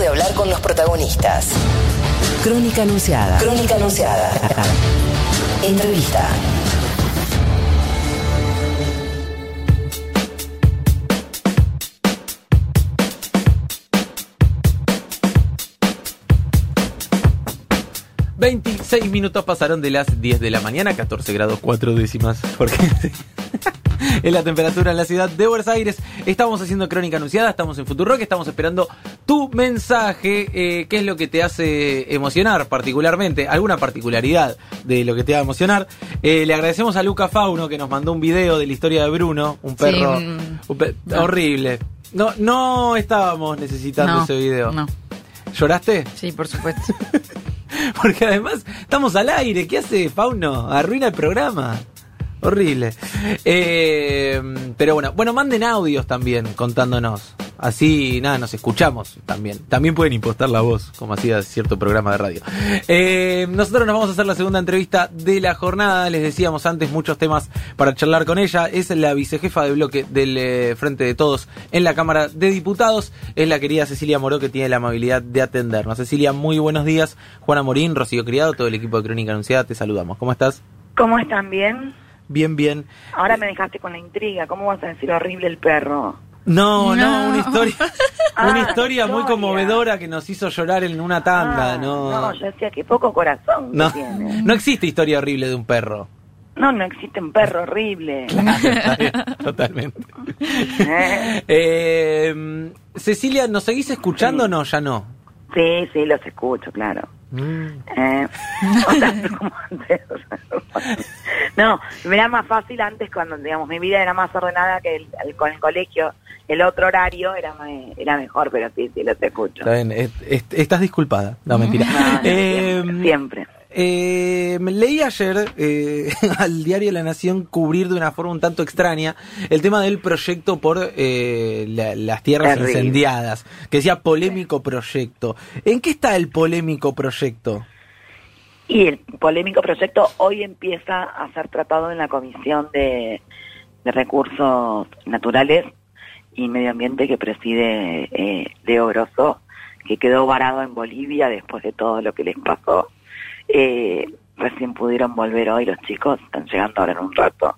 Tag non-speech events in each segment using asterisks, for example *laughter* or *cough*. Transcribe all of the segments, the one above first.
de hablar con los protagonistas. Crónica anunciada. Crónica anunciada. Entrevista. ...26 minutos pasaron de las 10 de la mañana... ...14 grados 4 décimas... ...porque *laughs* es la temperatura en la ciudad de Buenos Aires... ...estamos haciendo Crónica Anunciada... ...estamos en Futurock... ...estamos esperando tu mensaje... Eh, ¿Qué es lo que te hace emocionar particularmente? ¿Alguna particularidad de lo que te va a emocionar? Eh, le agradecemos a Luca Fauno... ...que nos mandó un video de la historia de Bruno... ...un perro Sí, un pe- no. horrible... No, no estábamos necesitando No, ese video. no. ¿Lloraste? Sí, por supuesto. *laughs* *laughs* Porque además estamos al aire. ¿Qué hace Fauno? Arruina el programa. Horrible. Eh, pero bueno, bueno, manden audios también contándonos. Así, nada, nos escuchamos también. También pueden impostar la voz, como hacía cierto programa de radio. Eh, nosotros nos vamos a hacer la segunda entrevista de la jornada. Les decíamos antes muchos temas para charlar con ella. Es la vicejefa de bloque del eh, Frente de Todos en la Cámara de Diputados. Es la querida Cecilia Moró que tiene la amabilidad de atendernos. Cecilia, muy buenos días. Juana Morín, Rocío Criado, todo el equipo de Crónica Anunciada, te saludamos. ¿Cómo estás? ¿Cómo están? ¿Bien? Bien, bien. Ahora me dejaste con la intriga. ¿Cómo vas a decir horrible el perro? No, no, No. una historia, *laughs* Ah, una historia muy conmovedora que nos hizo llorar en una tanda, Ah, no. No, yo decía que poco corazón No, tiene. no existe historia horrible de un perro. No, no existe un perro horrible. *laughs* Bien, Totalmente. *laughs* ¿Eh? Eh, Cecilia, ¿nos seguís escuchando o no? Ya no. Sí, sí, los escucho, claro. Mm. Eh, *laughs* o sea, no como antes, o sea, no, me era más fácil antes cuando, digamos, mi vida era más ordenada que el, el- con el colegio. El otro horario era me- era mejor, pero sí, sí, los escucho. Está bien, es- es- estás disculpada. No, mentira. No, no, *laughs* Eh, siempre, siempre. Eh, leí ayer eh, *laughs* al diario La Nación cubrir de una forma un tanto extraña el tema del proyecto por eh, la- las tierras Terrible. incendiadas, que decía polémico proyecto. ¿En qué está el polémico proyecto? Y el polémico proyecto hoy empieza a ser tratado en la Comisión de, de Recursos Naturales y Medio Ambiente que preside eh, Leo Grosso, que quedó varado en Bolivia después de todo lo que les pasó. Eh, recién pudieron volver hoy los chicos, están llegando ahora en un rato.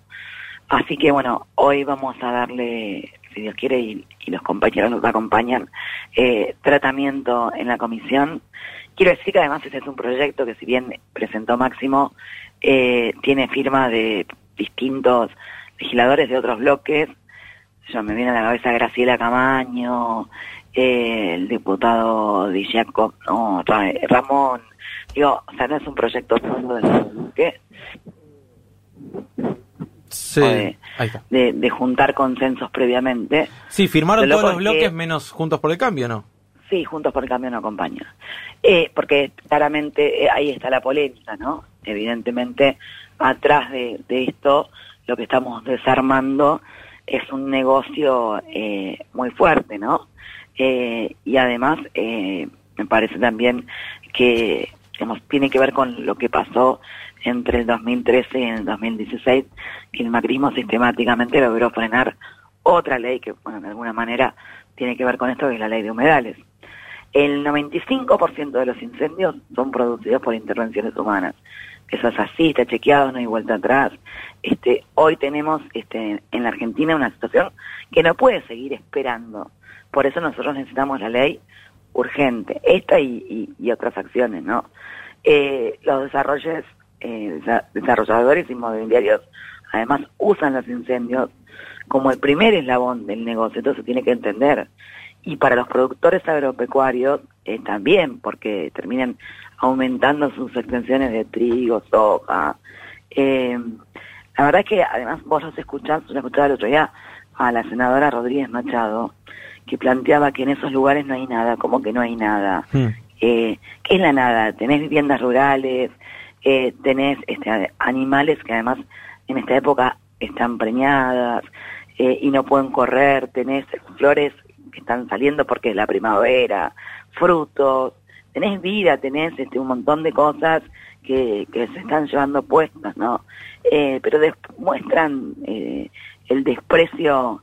Así que bueno, hoy vamos a darle, si Dios quiere y, los compañeros nos acompañan, eh, tratamiento en la comisión. Quiero decir que además este es un proyecto que si bien presentó Máximo, eh, tiene firma de distintos legisladores de otros bloques. Yo me viene a la cabeza Graciela Camaño, eh, el diputado Di Giacomo, no, Ra- Ramón. Digo, o sea, no es un proyecto solo de bloque, Sí, de, ahí está. de, de juntar consensos previamente. Sí, firmaron todos los bloques menos Juntos por el Cambio, ¿no? Sí, Juntos por el Cambio no acompaña. Eh, porque claramente eh, ahí está la polémica, ¿no? Evidentemente, atrás de, de esto, lo que estamos desarmando es un negocio eh, muy fuerte, ¿no? Eh, y además, eh, me parece también que digamos, tiene que ver con lo que pasó entre el 2013 y el 2016, que el macrismo sistemáticamente logró frenar otra ley que, bueno, de alguna manera tiene que ver con esto, que es la ley de humedales. El 95% de los incendios son producidos por intervenciones humanas. Eso es así, está chequeado, no hay vuelta atrás. Este, hoy tenemos este, en la Argentina una situación que no puede seguir esperando. Por eso nosotros necesitamos la ley urgente, esta y, y- y otras acciones, ¿no? Eh, los desarrollos, eh, desa- desarrolladores inmobiliarios además usan los incendios como el primer eslabón del negocio, entonces tiene que entender. Y para los productores agropecuarios eh, también, porque terminan aumentando sus extensiones de trigo, soja. Eh, la verdad es que además vos los escuchás, yo escuchaba el otro día a la senadora Rodríguez Machado, que planteaba que en esos lugares no hay nada, como que no hay nada. Hmm. Eh, ¿Qué es la nada? Tenés viviendas rurales, eh, tenés este, animales que además en esta época están preñadas eh, y no pueden correr, tenés flores que están saliendo porque es la primavera, frutos, tenés vida, tenés este, un montón de cosas que, que se están llevando puestas, ¿no? Eh, pero muestran eh, el desprecio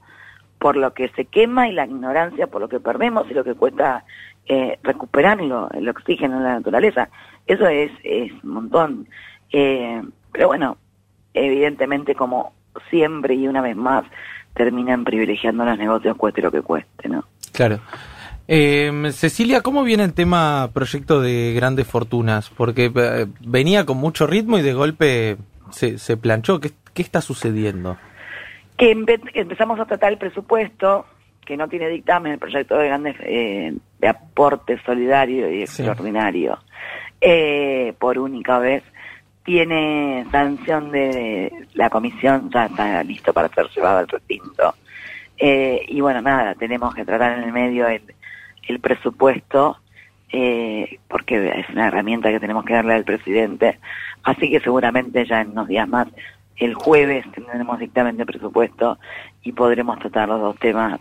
por lo que se quema y la ignorancia por lo que perdemos y lo que cuesta eh, recuperarlo, el oxígeno en la naturaleza. Eso es, es un montón. Eh, pero bueno, evidentemente como siempre y una vez más terminan privilegiando los negocios cueste lo que cueste, ¿no? Claro. Eh, Cecilia, ¿cómo viene el tema proyecto de grandes fortunas? Porque eh, venía con mucho ritmo y de golpe se, se planchó. ¿Qué, ¿Qué está sucediendo? Que empe- que empezamos a tratar el presupuesto, que no tiene dictamen, el proyecto de grandes eh, de aporte solidario y Sí. extraordinario, eh, por única vez, tiene sanción de la comisión, ya está listo para ser llevado al recinto. Eh, y bueno, nada, tenemos que tratar en el medio el, el presupuesto, eh, porque es una herramienta que tenemos que darle al presidente. Así que seguramente ya en unos días más, el jueves tendremos dictamen de presupuesto y podremos tratar los dos temas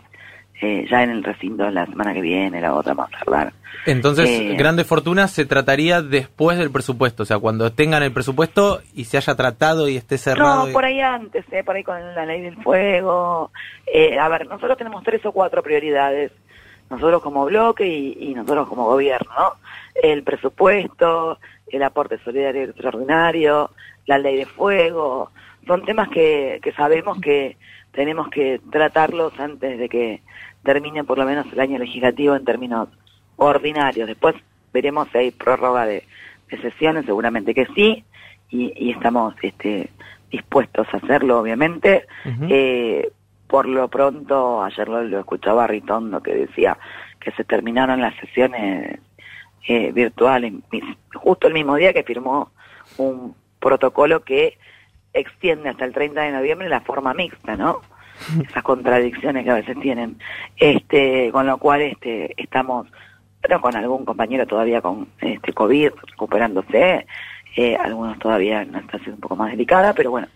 eh, ya en el recinto la semana que viene, la otra más tardar. Entonces, Eh, grandes fortunas se trataría después del presupuesto, o sea, cuando tengan el presupuesto y se haya tratado y esté cerrado. No, por ahí antes, eh, por ahí con la ley del fuego. Eh, a ver, nosotros tenemos tres o cuatro prioridades. Nosotros como bloque y, y nosotros como gobierno. ¿no? El presupuesto, el aporte solidario extraordinario, la ley de fuego. Son temas que, que sabemos que tenemos que tratarlos antes de que termine por lo menos el año legislativo en términos ordinarios. Después veremos si hay prórroga de, de sesiones, seguramente que sí, y, y estamos este, dispuestos a hacerlo, obviamente. Eh, por lo pronto, ayer lo, lo escuchaba Ritondo que decía que se terminaron las sesiones eh, virtuales, justo el mismo día que firmó un protocolo que extiende hasta el 30 de noviembre la forma mixta, ¿no? Esas contradicciones que a veces tienen. Este, con lo cual este, estamos, pero con algún compañero todavía con este COVID recuperándose, eh, algunos todavía en una situación un poco más delicada, pero bueno,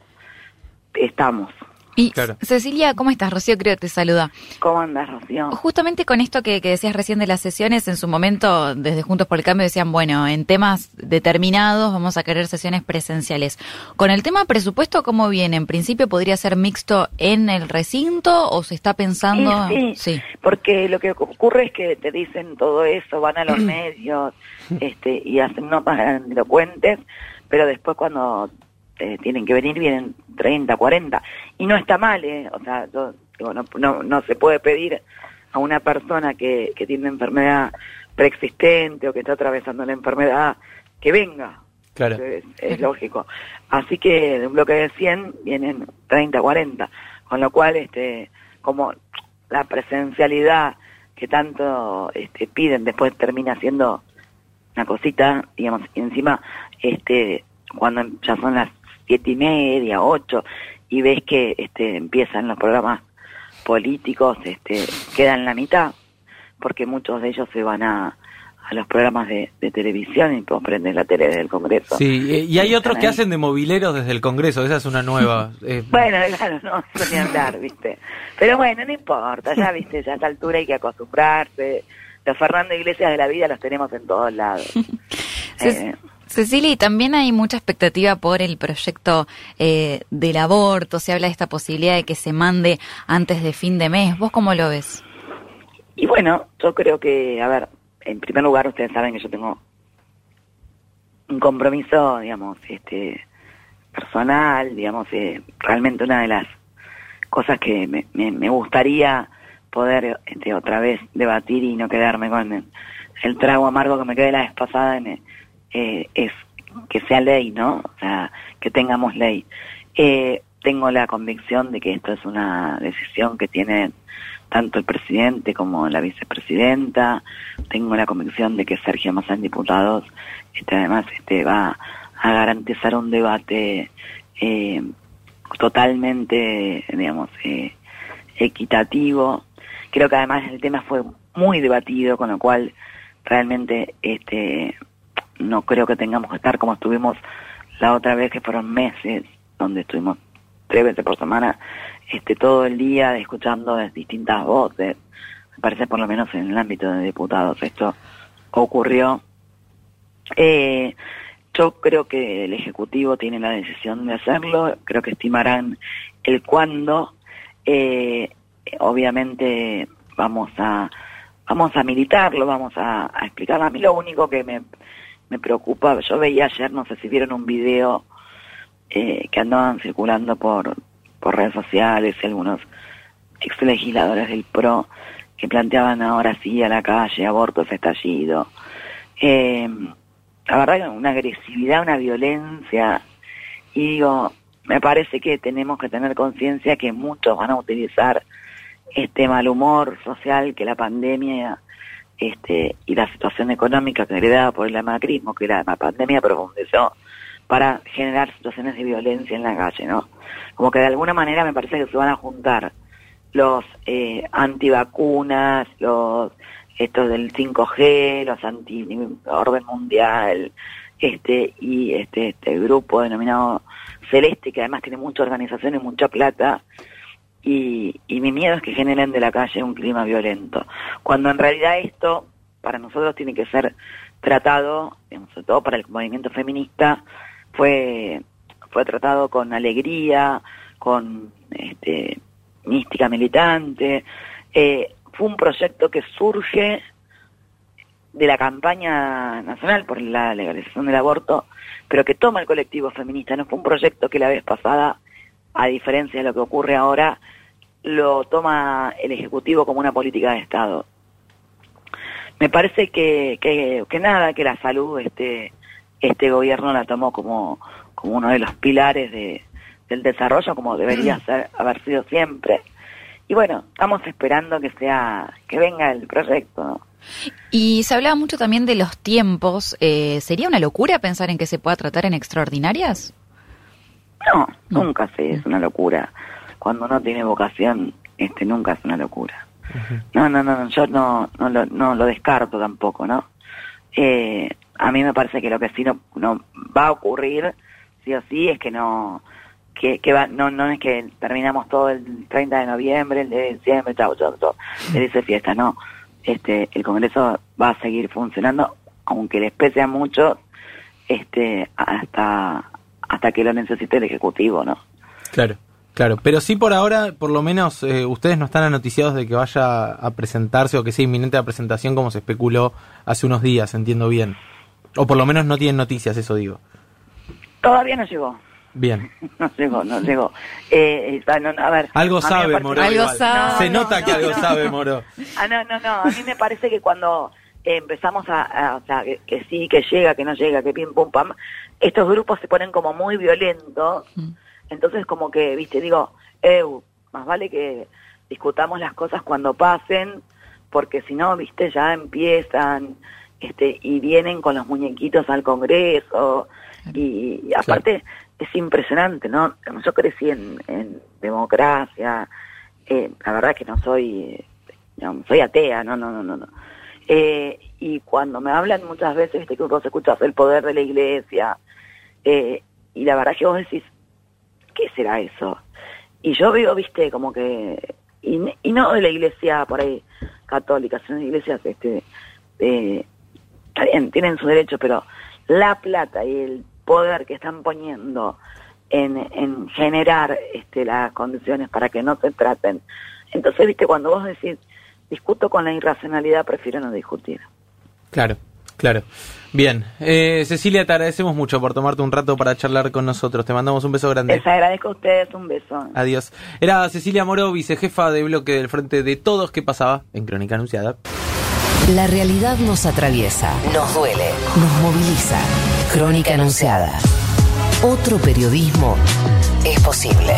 estamos. Y Claro. Cecilia, ¿cómo estás? Rocío creo que te saluda. ¿Cómo andas, Rocío? Justamente con esto que, que decías recién de las sesiones, en su momento, desde Juntos por el Cambio decían, bueno, en temas determinados vamos a querer sesiones presenciales. Con el tema presupuesto, ¿cómo viene? En principio podría ser mixto en el recinto o se está pensando... Sí, sí, porque lo que ocurre es que te dicen todo eso, van a los *clears throat* medios este, y hacen notas grandilocuentes, pero después cuando eh, tienen que venir vienen 30, 40. Y no está mal, ¿eh? O sea, yo digo, no, no, no se puede pedir a una persona que, que tiene una enfermedad preexistente o que está atravesando la enfermedad que venga. Claro. Es, es lógico. Así que de un bloque de 100 vienen 30, 40. Con lo cual, este, como la presencialidad que tanto este, piden después termina siendo una cosita, digamos, y encima, este, cuando ya son las siete y media, ocho, y ves que este, empiezan los programas políticos, este, quedan la mitad, porque muchos de ellos se van a, a los programas de, de televisión y vos prendes la tele del Congreso. Sí, y hay otros que ahí. hacen de mobileros desde el Congreso, esa es una nueva. *laughs* eh, Bueno, claro, no, ni hablar, ¿viste? Pero bueno, no importa, ya, ¿viste? Ya a esta altura hay que acostumbrarse. Los Fernando Iglesias de la vida los tenemos en todos lados. *laughs* Eh, Cecilia, y también hay mucha expectativa por el proyecto eh, del aborto. Se habla de esta posibilidad de que se mande antes de fin de mes. ¿Vos cómo lo ves? y bueno, yo creo que, a ver, en primer lugar ustedes saben que yo tengo un compromiso, digamos, este personal, digamos, eh, realmente una de las cosas que me, me, gustaría poder este, otra vez debatir y no quedarme con el, el trago amargo que me quedé la vez pasada en, eh, es que sea ley, ¿no? O sea, que tengamos ley. Eh, tengo la convicción de que esto es una decisión que tienen tanto el presidente como la vicepresidenta. Tengo la convicción de que Sergio en diputados este, además este, va a garantizar un debate eh, totalmente, digamos, eh, equitativo. Creo que además el tema fue muy debatido, con lo cual realmente este no creo que tengamos que estar como estuvimos la otra vez que fueron meses donde estuvimos tres veces por semana este todo el día escuchando distintas voces. Me parece por lo menos en el ámbito de diputados esto ocurrió. Eh, yo creo que el ejecutivo tiene la decisión de hacerlo creo que estimarán el cuándo. Eh, obviamente vamos a vamos a militarlo, vamos a, a explicarlo. A mí lo único que me, me preocupa, yo veía ayer, no sé si vieron un video eh, que andaban circulando por, por redes sociales y algunos ex legisladores del PRO que planteaban ahora sí a la calle, abortos, estallido. Eh, la verdad, una agresividad, una violencia. Y digo, me parece que tenemos que tener conciencia que muchos van a utilizar este mal humor social que la pandemia este, y la situación económica que heredada por el macrismo, que la, pandemia profundizó, para generar situaciones de violencia en la calle, ¿no? Como que de alguna manera me parece que se van a juntar los eh, antivacunas, los estos del 5G, los anti orden mundial, este y este este grupo denominado Celeste que además tiene mucha organización y mucha plata y, y mi miedo es que generen de la calle un clima violento, cuando en realidad esto para nosotros tiene que ser tratado, sobre todo para el movimiento feminista, fue fue tratado con alegría, con este mística militante. Eh, fue un proyecto que surge de la campaña nacional por la legalización del aborto, pero que toma el colectivo feminista. No fue un proyecto que la vez pasada, a diferencia de lo que ocurre ahora, lo toma el Ejecutivo como una política de Estado. Me parece que, que, que nada, que la salud, este, este gobierno la tomó como, como uno de los pilares de, del desarrollo como debería ser, haber sido siempre. Y bueno, estamos esperando que sea, que venga el proyecto. Y se hablaba mucho también de los tiempos. Eh, ¿Sería una locura pensar en que se pueda tratar en extraordinarias? No, nunca se es una locura. Cuando uno tiene vocación, este nunca es una locura. No, no, no, yo no, no, lo, no lo descarto tampoco, ¿no? Eh, a mí me parece que lo que sí no, no va a ocurrir, sí o sí, es que no, que, que va, no, no es que terminamos todo el 30 de noviembre, el de diciembre, chao, chao, chao, le dice fiesta, no. Este, el Congreso va a seguir funcionando, aunque les pese a muchos, este, hasta, hasta que lo necesite el Ejecutivo, ¿no? Claro. Claro, pero sí por ahora, por lo menos, eh, ustedes no están anoticiados de que vaya a presentarse o que sea inminente la presentación como se especuló hace unos días, entiendo bien. O por lo menos no tienen noticias, eso digo. Todavía no llegó. Bien. *laughs* No llegó, no llegó. Eh, a ver, algo sabe, Moro. Algo sabe. Se nota que algo sabe, Moro. Ah, no, no, no. A mí me parece que cuando empezamos a, o sea, que, sí, que llega, que no llega, que pim, pum, pam, estos grupos se ponen como muy violentos. Mm. Entonces, como que, viste, digo, eh, más vale que discutamos las cosas cuando pasen, porque si no, viste, ya empiezan este y vienen con los muñequitos al Congreso. Y, aparte es impresionante, ¿no? Yo crecí en, en democracia, eh, la verdad que no soy, no, soy atea, no, no, no, no. no. Eh, y cuando me hablan muchas veces, viste que vos escuchas el poder de la iglesia, eh, y la verdad que vos decís, ¿qué será eso? Y yo veo, viste, como que, y, no de la iglesia por ahí católica, sino de iglesias, este, eh, tienen su derecho, pero la plata y el poder que están poniendo en, en generar este, las condiciones para que no se traten. Entonces, viste, cuando vos decís, discuto con la irracionalidad, prefiero no discutir. Claro, claro. Bien, eh, Cecilia, te agradecemos mucho por tomarte un rato para charlar con nosotros. Te mandamos un beso grande. Les agradezco a ustedes, un beso. Adiós. Era Cecilia Moro, vicejefa de bloque del Frente de Todos. ¿Qué pasaba en Crónica Anunciada? La realidad nos atraviesa, nos duele, nos moviliza. Crónica Anunciada. Otro periodismo es posible.